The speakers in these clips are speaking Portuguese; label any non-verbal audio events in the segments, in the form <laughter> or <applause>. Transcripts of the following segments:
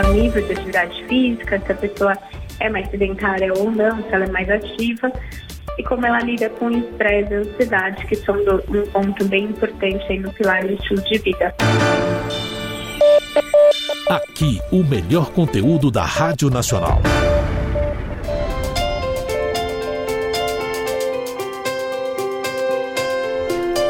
O nível de atividade física, se a pessoa é mais sedentária ou não, se ela é mais ativa, e como ela lida com o estresse e a ansiedade, que são do, um ponto bem importante aí no pilar do estilo de vida. Aqui, o melhor conteúdo da Rádio Nacional.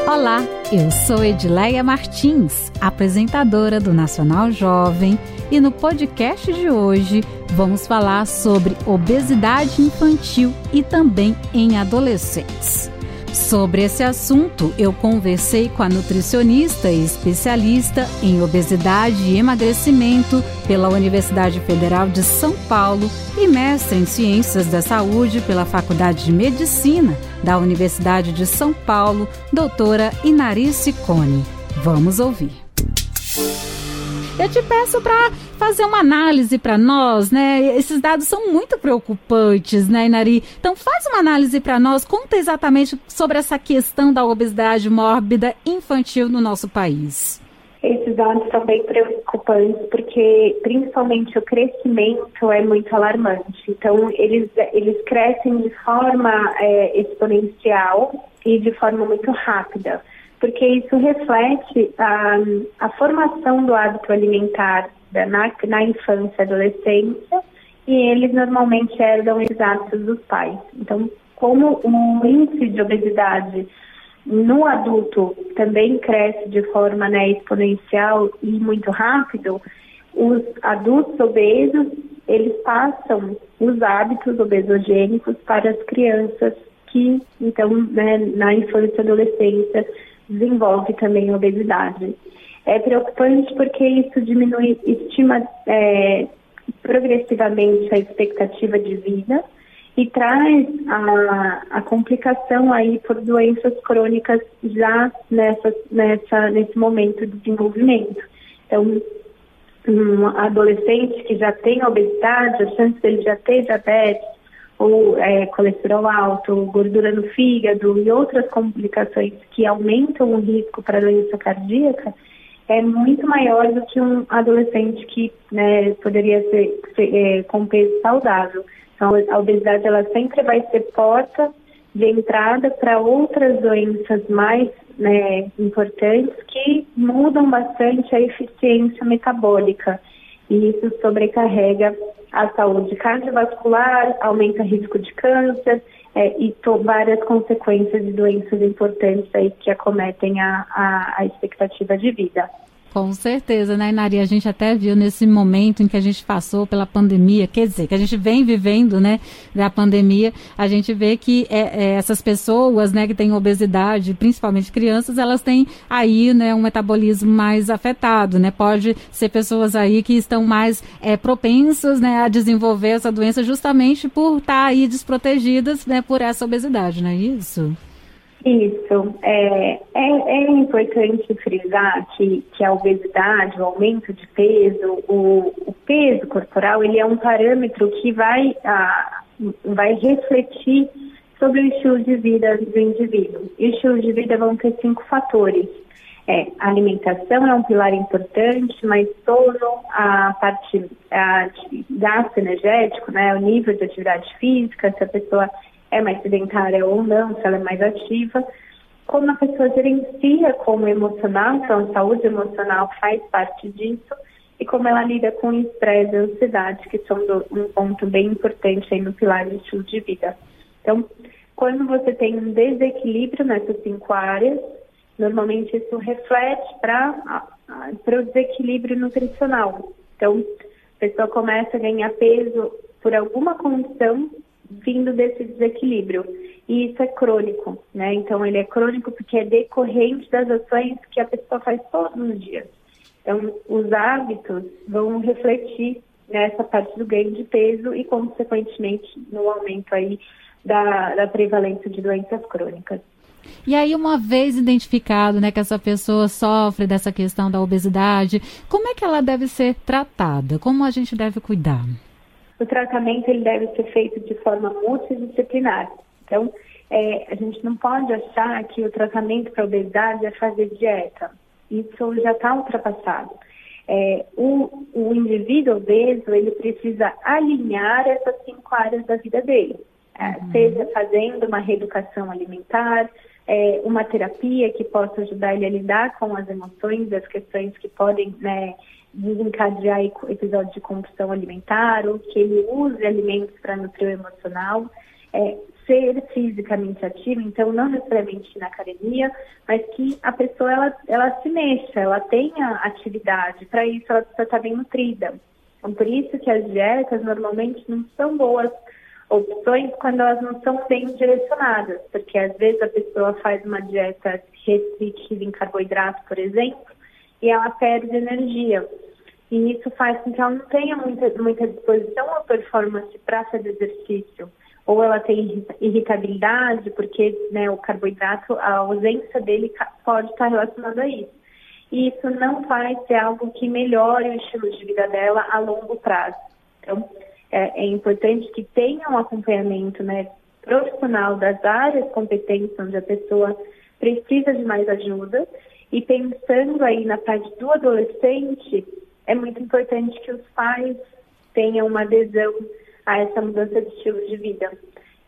Olá, eu sou Edileia Martins, apresentadora do Nacional Jovem, e no podcast de hoje vamos falar sobre obesidade infantil e também em adolescentes. Sobre esse assunto, eu conversei com a nutricionista e especialista em obesidade e emagrecimento pela Universidade Federal de São Paulo e mestre em Ciências da Saúde pela Faculdade de Medicina da Universidade de São Paulo, doutora Inarice Cone. Vamos ouvir. Eu te peço para fazer uma análise para nós, né? Esses dados são muito preocupantes, né, Inari? Então faz uma análise para nós, conta exatamente sobre essa questão da obesidade mórbida infantil no nosso país. Esses dados são bem preocupantes porque, principalmente, o crescimento é muito alarmante. Então, eles, eles crescem de forma é, exponencial e de forma muito rápida porque isso reflete a, a formação do hábito alimentar na, na infância e adolescência e eles normalmente herdam esses hábitos dos pais. Então, como o índice de obesidade no adulto também cresce de forma né, exponencial e muito rápido, os adultos obesos, eles passam os hábitos obesogênicos para as crianças que, então, né, na infância e adolescência, desenvolve também obesidade. É preocupante porque isso diminui, estima é, progressivamente a expectativa de vida e traz a, a complicação aí por doenças crônicas já nessa, nessa, nesse momento de desenvolvimento. Então, um adolescente que já tem obesidade, a chance dele já ter diabetes, ou é, colesterol alto, gordura no fígado e outras complicações que aumentam o risco para doença cardíaca, é muito maior do que um adolescente que né, poderia ser, ser é, com peso saudável. Então, a obesidade ela sempre vai ser porta de entrada para outras doenças mais né, importantes que mudam bastante a eficiência metabólica. E isso sobrecarrega a saúde cardiovascular, aumenta risco de câncer é, e várias consequências de doenças importantes aí que acometem a, a, a expectativa de vida. Com certeza, né, Nari? A gente até viu nesse momento em que a gente passou pela pandemia, quer dizer, que a gente vem vivendo, né, da pandemia, a gente vê que é, é, essas pessoas, né, que têm obesidade, principalmente crianças, elas têm aí, né, um metabolismo mais afetado, né? Pode ser pessoas aí que estão mais é, propensas, né, a desenvolver essa doença justamente por estar aí desprotegidas, né, por essa obesidade, não é isso? Isso. É, é, é, importante frisar que, que a obesidade, o aumento de peso, o, o peso corporal, ele é um parâmetro que vai, a, vai refletir sobre o estilo de vida do indivíduo. E o estilo de vida vão ter cinco fatores. É, a alimentação é um pilar importante, mas sono, a parte a, gasto energético, né, o nível de atividade física, se a pessoa é mais sedentária ou não, se ela é mais ativa. Como a pessoa gerencia como emocional, então saúde emocional faz parte disso, e como ela lida com estresse e ansiedade, que são do, um ponto bem importante aí no pilar do estilo de vida. Então, quando você tem um desequilíbrio nessas cinco áreas, normalmente isso reflete para o desequilíbrio nutricional. Então, a pessoa começa a ganhar peso por alguma condição vindo desse desequilíbrio. E isso é crônico, né? Então ele é crônico porque é decorrente das ações que a pessoa faz todos os dias. Então os hábitos vão refletir nessa parte do ganho de peso e consequentemente no aumento aí da, da prevalência de doenças crônicas. E aí, uma vez identificado né, que essa pessoa sofre dessa questão da obesidade, como é que ela deve ser tratada? Como a gente deve cuidar? O tratamento ele deve ser feito de forma multidisciplinar. Então, é, a gente não pode achar que o tratamento para obesidade é fazer dieta. Isso já está ultrapassado. É, o, o indivíduo obeso, ele precisa alinhar essas cinco áreas da vida dele. É, uhum. Seja fazendo uma reeducação alimentar, é, uma terapia que possa ajudar ele a lidar com as emoções, as questões que podem né, desencadear episódios de compulsão alimentar, ou que ele use alimentos para nutrir o emocional. É, ser fisicamente ativo, então não necessariamente na academia, mas que a pessoa ela, ela se mexa, ela tenha atividade, para isso ela precisa estar bem nutrida. Então, por isso que as dietas normalmente não são boas opções quando elas não são bem direcionadas, porque às vezes a pessoa faz uma dieta restritiva em carboidrato, por exemplo, e ela perde energia. E isso faz com que ela não tenha muita, muita disposição ou performance para fazer exercício. Ou ela tem irritabilidade, porque né, o carboidrato, a ausência dele pode estar relacionada a isso. E isso não vai ser algo que melhore o estilo de vida dela a longo prazo. Então, é, é importante que tenha um acompanhamento né, profissional das áreas competentes onde a pessoa precisa de mais ajuda. E pensando aí na parte do adolescente, é muito importante que os pais tenham uma adesão a essa mudança de estilo de vida.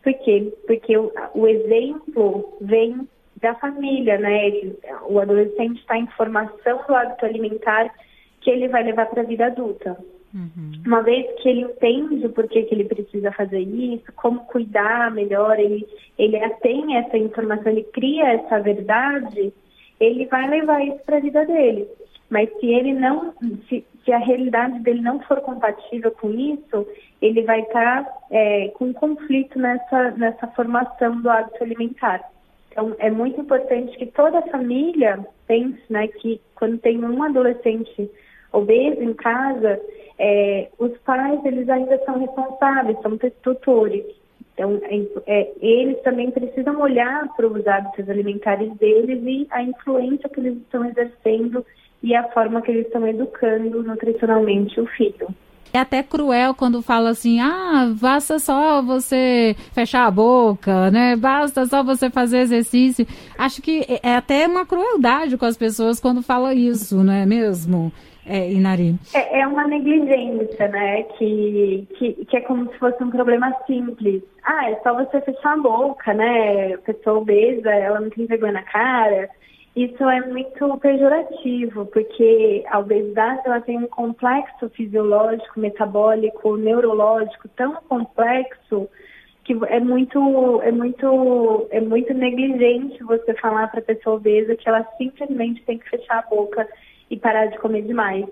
Por quê? Porque o, o exemplo vem da família, né? Ele, o adolescente está em formação do hábito alimentar que ele vai levar para a vida adulta. Uhum. Uma vez que ele entende o porquê que ele precisa fazer isso, como cuidar melhor, ele, ele tem essa informação, ele cria essa verdade, ele vai levar isso para a vida dele. Mas se ele não, se, se, a realidade dele não for compatível com isso, ele vai estar tá, é, com conflito nessa, nessa formação do hábito alimentar. Então, é muito importante que toda a família pense né, que quando tem um adolescente obeso em casa, é, os pais eles ainda são responsáveis, são tutores. Então, é, é, eles também precisam olhar para os hábitos alimentares deles e a influência que eles estão exercendo e a forma que eles estão educando nutricionalmente o filho. É até cruel quando fala assim, ah, basta só você fechar a boca, né? Basta só você fazer exercício. Acho que é até uma crueldade com as pessoas quando fala isso, não é mesmo? É, Inari. É, é, uma negligência, né? Que, que, que é como se fosse um problema simples. Ah, é só você fechar a boca, né? A pessoa obesa, ela não tem vergonha na cara. Isso é muito pejorativo, porque a obesidade ela tem um complexo fisiológico, metabólico, neurológico tão complexo que é muito é muito é muito negligente você falar para a pessoa obesa que ela simplesmente tem que fechar a boca e parar de comer demais.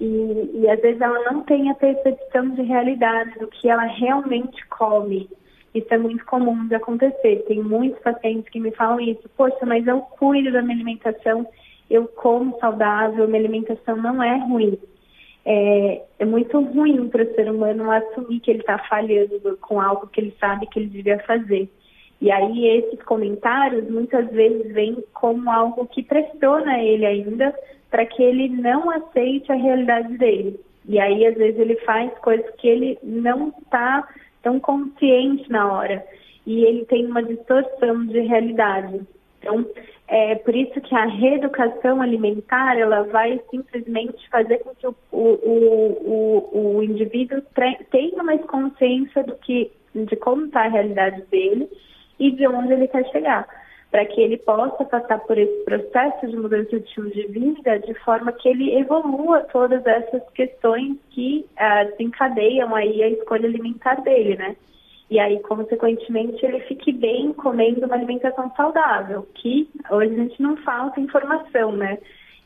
E, e às vezes ela não tem a percepção de realidade do que ela realmente come. Isso é muito comum de acontecer. Tem muitos pacientes que me falam isso. Poxa, mas eu cuido da minha alimentação, eu como saudável, minha alimentação não é ruim. É, é muito ruim para o ser humano assumir que ele está falhando com algo que ele sabe que ele devia fazer. E aí esses comentários muitas vezes vêm como algo que pressiona ele ainda para que ele não aceite a realidade dele. E aí, às vezes, ele faz coisas que ele não está tão consciente na hora. E ele tem uma distorção de realidade. Então, é por isso que a reeducação alimentar, ela vai simplesmente fazer com que o, o, o, o indivíduo tenha mais consciência do que, de como está a realidade dele e de onde ele quer chegar para que ele possa passar por esse processo de mudança de estilo de vida de forma que ele evolua todas essas questões que ah, desencadeiam aí a escolha alimentar dele, né? E aí, consequentemente, ele fique bem comendo uma alimentação saudável, que hoje a gente não falta informação, né?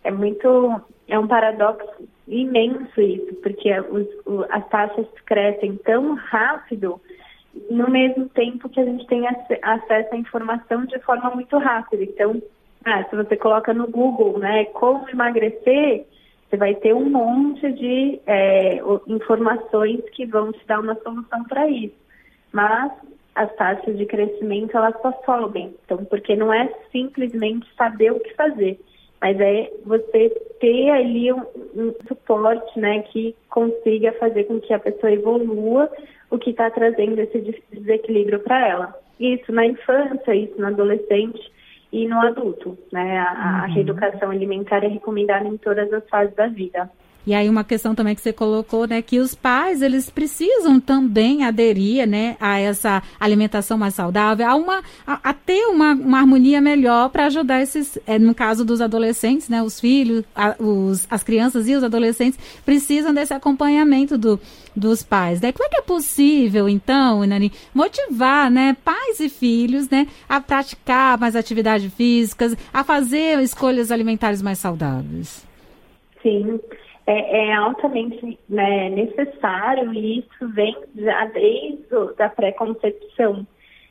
É muito, é um paradoxo imenso isso, porque os, as taxas crescem tão rápido no mesmo tempo que a gente tem acesso à informação de forma muito rápida. Então, ah, se você coloca no Google, né, como emagrecer, você vai ter um monte de é, informações que vão te dar uma solução para isso. Mas as taxas de crescimento elas só sobem. Então, porque não é simplesmente saber o que fazer, mas é você ter ali um, um suporte, né, que consiga fazer com que a pessoa evolua o que está trazendo esse desequilíbrio para ela. Isso na infância, isso no adolescente e no adulto. Né? A, a uhum. reeducação alimentar é recomendada em todas as fases da vida. E aí uma questão também que você colocou, né, que os pais eles precisam também aderir, né, a essa alimentação mais saudável, a uma a, a ter uma, uma harmonia melhor para ajudar esses, é, no caso dos adolescentes, né, os filhos, a, os, as crianças e os adolescentes precisam desse acompanhamento do, dos pais. Né? Como é que é possível, então, Nani, motivar, né, pais e filhos, né, a praticar mais atividades físicas, a fazer escolhas alimentares mais saudáveis? Sim é, é altamente né, necessário e isso vem já desde a pré-concepção.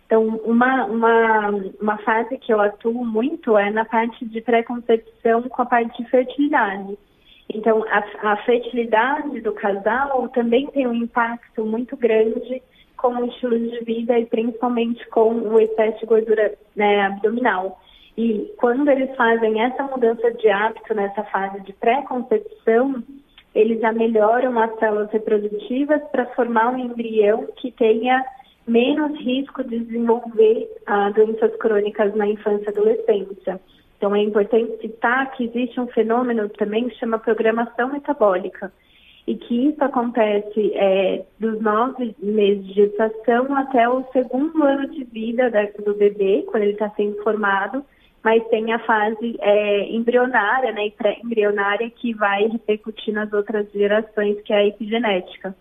Então, uma, uma, uma fase que eu atuo muito é na parte de pré-concepção com a parte de fertilidade. Então, a, a, fertilidade do casal também tem um impacto muito grande com o estilo de vida e principalmente com o excesso de gordura né, abdominal. E quando eles fazem essa mudança de hábito nessa fase de pré-concepção, eles já melhoram as células reprodutivas para formar um embrião que tenha menos risco de desenvolver ah, doenças crônicas na infância e adolescência. Então é importante citar que existe um fenômeno também que chama programação metabólica e que isso acontece é, dos nove meses de gestação até o segundo ano de vida da, do bebê, quando ele está sendo formado, mas tem a fase é, embrionária né, e pré-embrionária que vai repercutir nas outras gerações, que é a epigenética.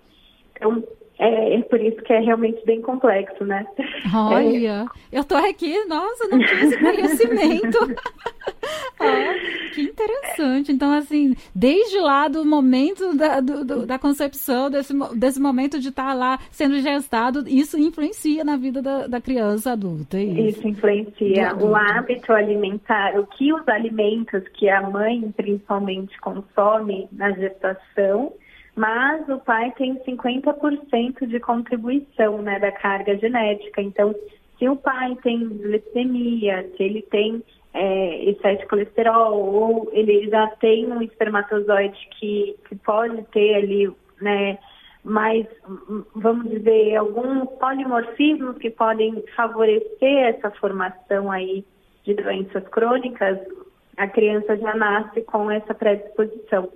Então, é, é, por isso que é realmente bem complexo, né? Olha, é. eu tô aqui, nossa, não tinha esse conhecimento. <laughs> ah, que interessante. Então, assim, desde lá do momento da, do, da concepção, desse, desse momento de estar tá lá sendo gestado, isso influencia na vida da, da criança adulta. É isso. isso influencia. O hábito alimentar, o que os alimentos que a mãe principalmente consome na gestação mas o pai tem 50% de contribuição né, da carga genética. Então, se o pai tem leucemia, se ele tem é, excesso de colesterol, ou ele já tem um espermatozoide que, que pode ter ali, né, mais, vamos dizer, alguns polimorfismos que podem favorecer essa formação aí de doenças crônicas, a criança já nasce com essa predisposição.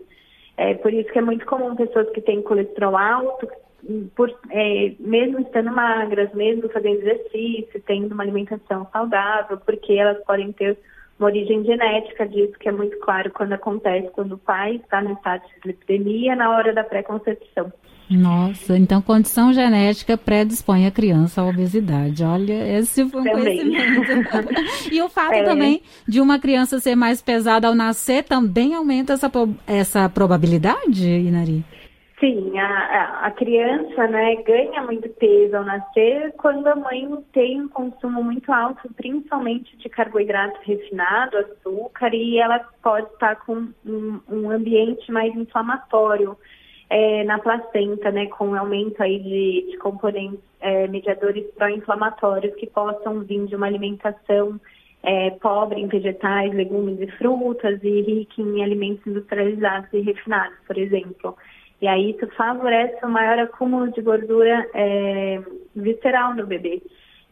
É por isso que é muito comum pessoas que têm colesterol alto, por, é, mesmo estando magras, mesmo fazendo exercício, tendo uma alimentação saudável, porque elas podem ter uma origem genética disso, que é muito claro quando acontece quando o pai está no estado de lipidemia na hora da pré-concepção. Nossa, então condição genética predispõe a criança à obesidade. Olha, esse foi um também. conhecimento. e o fato é. também de uma criança ser mais pesada ao nascer também aumenta essa, essa probabilidade, Inari? Sim, a, a criança né, ganha muito peso ao nascer quando a mãe tem um consumo muito alto, principalmente de carboidrato refinado, açúcar, e ela pode estar com um, um ambiente mais inflamatório é, na placenta, né, com aumento aí de, de componentes é, mediadores pró-inflamatórios que possam vir de uma alimentação é, pobre em vegetais, legumes e frutas e rica em alimentos industrializados e refinados, por exemplo. E aí isso favorece o maior acúmulo de gordura é, visceral no bebê.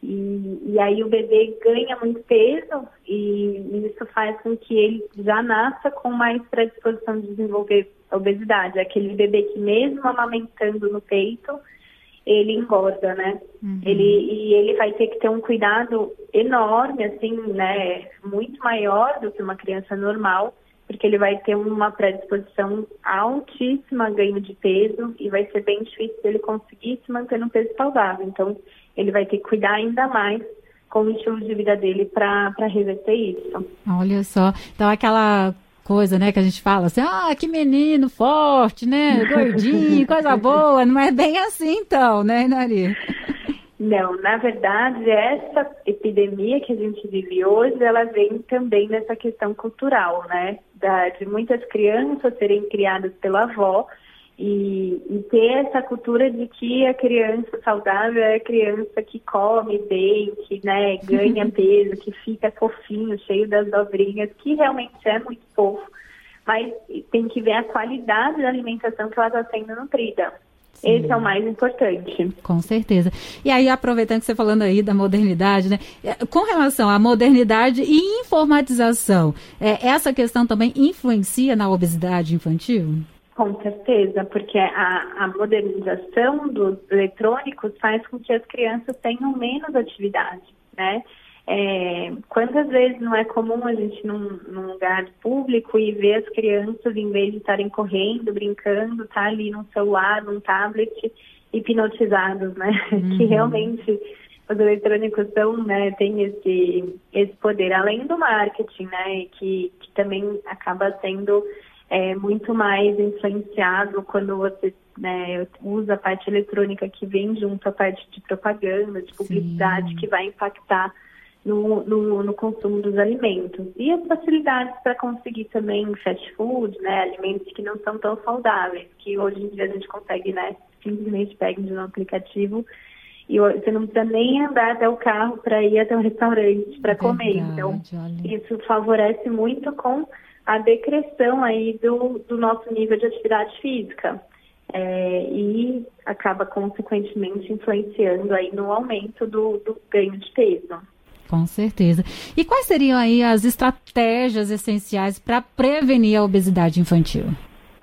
E, e, aí o bebê ganha muito peso e isso faz com que ele já nasça com mais predisposição de desenvolver obesidade. Aquele bebê que mesmo amamentando no peito, ele engorda, né? Uhum. Ele, e ele vai ter que ter um cuidado enorme, assim, né? Muito maior do que uma criança normal, porque ele vai ter uma predisposição altíssima a ganho de peso e vai ser bem difícil ele conseguir se manter no peso saudável. Então, ele vai ter que cuidar ainda mais com o estilo de vida dele para reverter isso. Olha só, então aquela coisa, né, que a gente fala assim, ah, que menino forte, né, gordinho, <laughs> coisa boa, não é bem assim então, né, Nari? Não, na verdade, essa epidemia que a gente vive hoje, ela vem também nessa questão cultural, né, da, de muitas crianças serem criadas pela avó e, e, ter essa cultura de que a criança saudável é a criança que come bem, que né, ganha <laughs> peso, que fica fofinho, cheio das dobrinhas, que realmente é muito fofo. Mas tem que ver a qualidade da alimentação que ela está sendo nutrida. Esse é o mais importante. Com certeza. E aí, aproveitando que você falando aí da modernidade, né? É, com relação à modernidade e informatização, é, essa questão também influencia na obesidade infantil? Com certeza, porque a, a modernização dos eletrônicos faz com que as crianças tenham menos atividade, né? É, quantas vezes não é comum a gente num, num, lugar público e ver as crianças, em vez de estarem correndo, brincando, tá ali num celular, num tablet, hipnotizados, né? <laughs> Uhum. Que realmente os eletrônicos são, né, tem esse, esse poder, além do marketing, né? Que, que também acaba sendo é, muito mais influenciado quando você né, usa a parte eletrônica que vem junto à parte de propaganda, de publicidade, Sim. que vai impactar no, no, no, consumo dos alimentos. E as facilidades para conseguir também fast food, né, alimentos que não são tão saudáveis, que hoje em dia a gente consegue, né, simplesmente pegar de um aplicativo e você não precisa nem andar até o carro para ir até o restaurante para comer. Então, olha. isso favorece muito com a decreção aí do, do nosso nível de atividade física. É, e acaba consequentemente influenciando aí no aumento do, do ganho de peso. Com certeza. E quais seriam aí as estratégias essenciais para prevenir a obesidade infantil?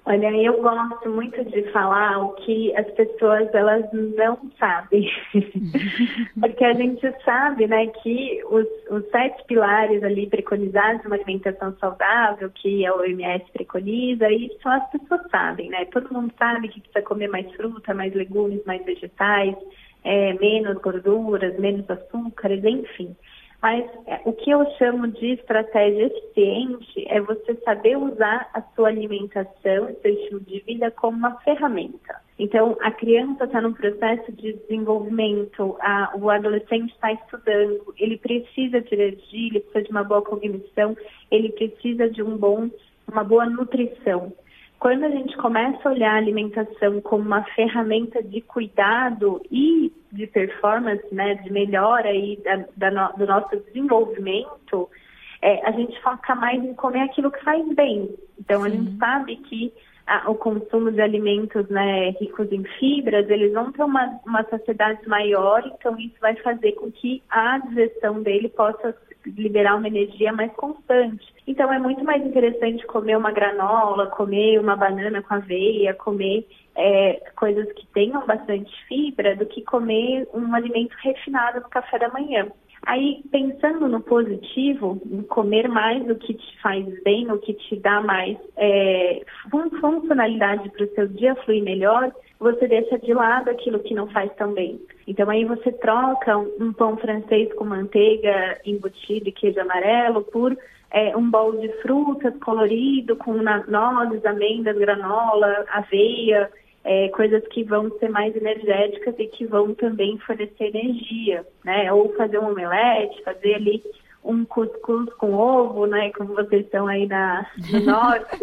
Olha, eu gosto muito de falar o que as pessoas elas não sabem, <laughs> porque a gente sabe, né, que os, os sete pilares ali preconizados uma alimentação saudável, que a OMS preconiza, e só as pessoas sabem, né? Todo mundo sabe que precisa comer mais fruta, mais legumes, mais vegetais, é, menos gorduras, menos açúcares, enfim. Mas é, o que eu chamo de estratégia eficiente é você saber usar a sua alimentação, seu estilo de vida como uma ferramenta. Então, a criança está num processo de desenvolvimento, a, o adolescente está estudando, ele precisa de energia, ele precisa de uma boa cognição, ele precisa de um bom, uma boa nutrição. Quando a gente começa a olhar a alimentação como uma ferramenta de cuidado e de performance, né, de melhora aí da, da do nosso desenvolvimento, é, a gente foca mais em comer aquilo que faz bem. Então, Sim. a gente sabe que a, o consumo de alimentos né, ricos em fibras, eles vão ter uma, uma saciedade maior, então isso vai fazer com que a digestão dele possa liberar uma energia mais constante. Então é muito mais interessante comer uma granola, comer uma banana com aveia, comer é, coisas que tenham bastante fibra do que comer um alimento refinado no café da manhã. Aí, pensando no positivo, em comer mais o que te faz bem, o que te dá mais é, funcionalidade para o seu dia fluir melhor, você deixa de lado aquilo que não faz tão bem. Então, aí você troca um pão francês com manteiga embutida e queijo amarelo por é, um bol de frutas colorido com nozes, amêndoas, granola, aveia, é, coisas que vão ser mais energéticas e que vão também fornecer energia, né? Ou fazer um omelete, fazer ali um cuscuz com ovo, né? Como vocês estão aí na, no <laughs> norte.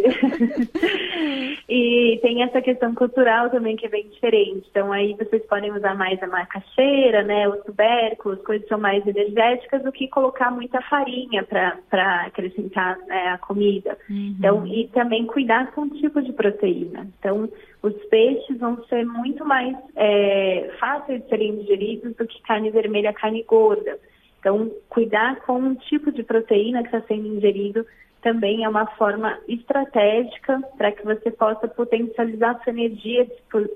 e tem essa questão cultural também que é bem diferente. Então aí vocês podem usar mais a macaxeira, né? Os tubérculos, coisas são mais energéticas do que colocar muita farinha para acrescentar né, a comida. Uhum. Então, e também cuidar com o tipo de proteína. Então, os peixes vão ser muito mais é, fáceis de serem digeridos do que carne vermelha, carne gorda. Então, cuidar com o tipo de proteína que está sendo ingerido também é uma forma estratégica para que você possa potencializar sua energia,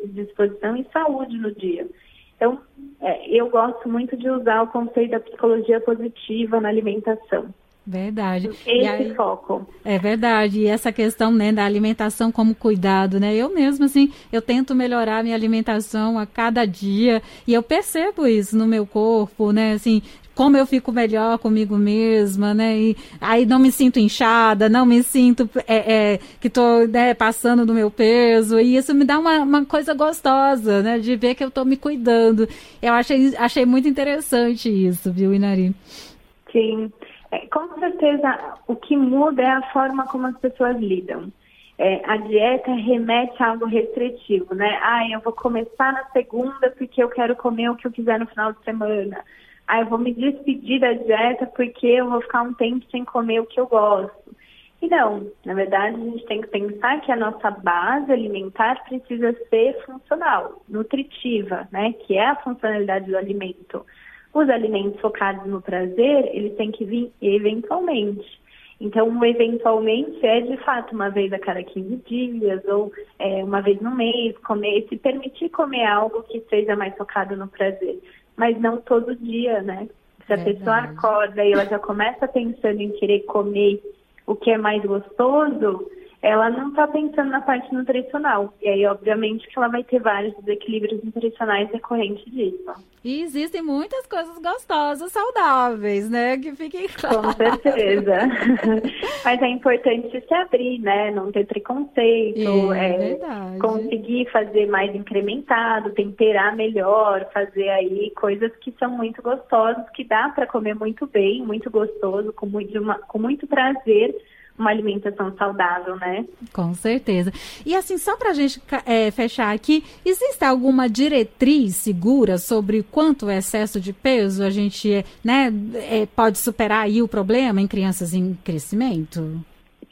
disposição e saúde no dia. Então, é, eu gosto muito de usar o conceito da psicologia positiva na alimentação. Verdade. Esse aí, foco. É verdade. E essa questão né, da alimentação como cuidado, né? Eu mesmo, assim, eu tento melhorar minha alimentação a cada dia e eu percebo isso no meu corpo, né? Assim, como eu fico melhor comigo mesma, né? E aí não me sinto inchada, não me sinto é, é, que estou né, passando do meu peso. E isso me dá uma, uma coisa gostosa, né? De ver que eu estou me cuidando. Eu achei, achei muito interessante isso, viu, Inari? Sim. É, com certeza, o que muda é a forma como as pessoas lidam. É, a dieta remete a algo restritivo, né? Ah, eu vou começar na segunda porque eu quero comer o que eu quiser no final de semana ah, eu vou me despedir da dieta porque eu vou ficar um tempo sem comer o que eu gosto. E não, na verdade a gente tem que pensar que a nossa base alimentar precisa ser funcional, nutritiva, né? Que é a funcionalidade do alimento. Os alimentos focados no prazer, eles têm que vir eventualmente. Então, eventualmente, é de fato uma vez a cada 15 dias ou é, uma vez no mês, comer, se permitir comer algo que seja mais focado no prazer, mas não todo dia, né? Se a Verdade. pessoa acorda e ela já começa pensando em querer comer o que é mais gostoso, ela não está pensando na parte nutricional. E aí, obviamente, que ela vai ter vários desequilíbrios nutricionais decorrentes disso. E existem muitas coisas gostosas, saudáveis, né? Que fiquem claro. <laughs> Com certeza. <laughs> Mas é importante se abrir, né? Não ter preconceito. É, é conseguir fazer mais incrementado, temperar melhor, fazer aí coisas que são muito gostosas, que dá para comer muito bem, muito gostoso, com muito, uma, com muito prazer uma alimentação saudável, né? Com certeza. E assim, só para a gente é, fechar aqui, existe alguma diretriz segura sobre quanto o excesso de peso a gente né, é, pode superar aí o problema em crianças em crescimento?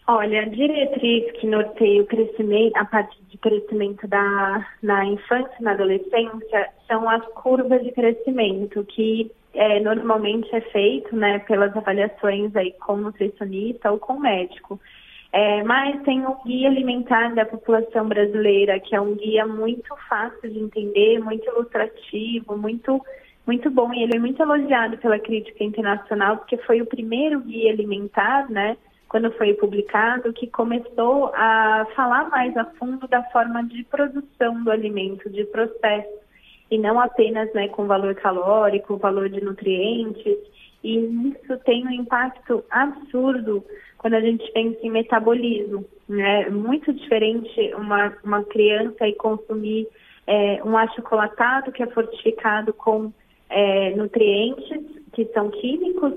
Olha, a diretriz que norteia o crescimento, a parte de crescimento da, na infância e na adolescência são as curvas de crescimento, que é, normalmente é feito né, pelas avaliações aí com nutricionista ou com médico. É, mas tem um guia alimentar da população brasileira, que é um guia muito fácil de entender, muito ilustrativo, muito, muito bom. E ele é muito elogiado pela crítica internacional, porque foi o primeiro guia alimentar, né? Quando foi publicado, que começou a falar mais a fundo da forma de produção do alimento, de processo e não apenas né, com valor calórico, valor de nutrientes. E isso tem um impacto absurdo quando a gente pensa em metabolismo. É muito diferente uma, uma criança e consumir é, um achocolatado que é fortificado com é, nutrientes, que são químicos,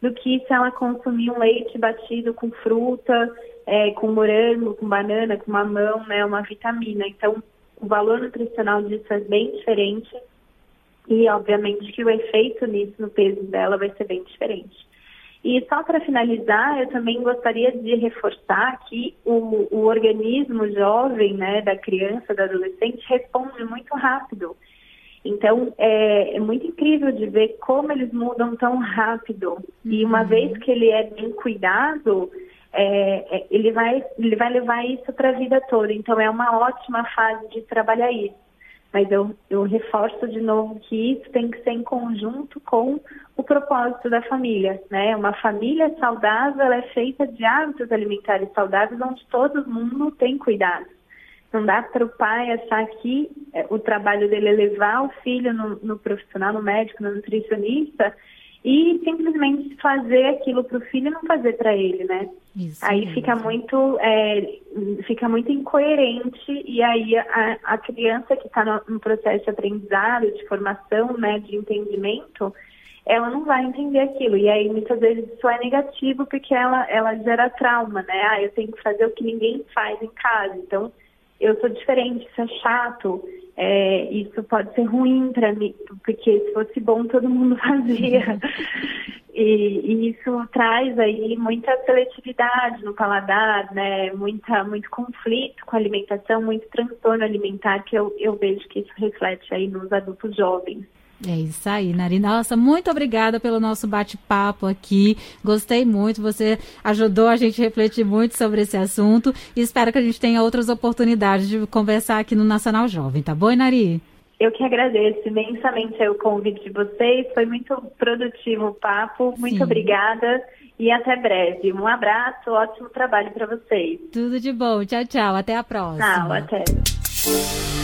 do que se ela consumir um leite batido com fruta, é, com morango, com banana, com mamão, né, uma vitamina. Então, o valor nutricional disso é bem diferente e, obviamente, que o efeito nisso no peso dela vai ser bem diferente. E só para finalizar, eu também gostaria de reforçar que o, o organismo jovem, né, da criança, da adolescente, responde muito rápido. Então, é, é, muito incrível de ver como eles mudam tão rápido. E uma uhum. vez que ele é bem cuidado, é, é, ele, vai, ele vai levar isso para a vida toda. Então, é uma ótima fase de trabalhar isso. Mas eu, eu reforço de novo que isso tem que ser em conjunto com o propósito da família. Né? Uma família saudável é feita de hábitos alimentares saudáveis, onde todo mundo tem cuidado. Não dá para o pai achar que é, o trabalho dele é levar o filho no, no profissional, no médico, no nutricionista, e simplesmente fazer aquilo para o filho e não fazer para ele, né? Isso aí fica muito é, fica muito incoerente. E aí a, a criança que está no, no, processo de aprendizado, de formação, né, de entendimento, ela não vai entender aquilo. E aí muitas vezes isso é negativo porque ela ela gera trauma, né? Ah, eu tenho que fazer o que ninguém faz em casa, então eu sou diferente, isso é chato é, isso pode ser ruim para mim, porque se fosse bom todo mundo <laughs> fazia. e, e, isso traz aí muita seletividade no paladar, né? Muita, muito conflito com a alimentação, muito transtorno alimentar que eu, eu vejo que isso reflete aí nos adultos jovens. É isso aí, Nari. Nossa, muito obrigada pelo nosso bate-papo aqui. Gostei muito. Você ajudou a gente a refletir muito sobre esse assunto. E espero que a gente tenha outras oportunidades de conversar aqui no Nacional Jovem, tá bom, Nari? Eu que agradeço imensamente o convite de vocês. Foi muito produtivo o papo. Muito Sim. obrigada e até breve. Um abraço, ótimo trabalho para vocês. Tudo de bom. Tchau, tchau. Até a próxima. Tchau, até.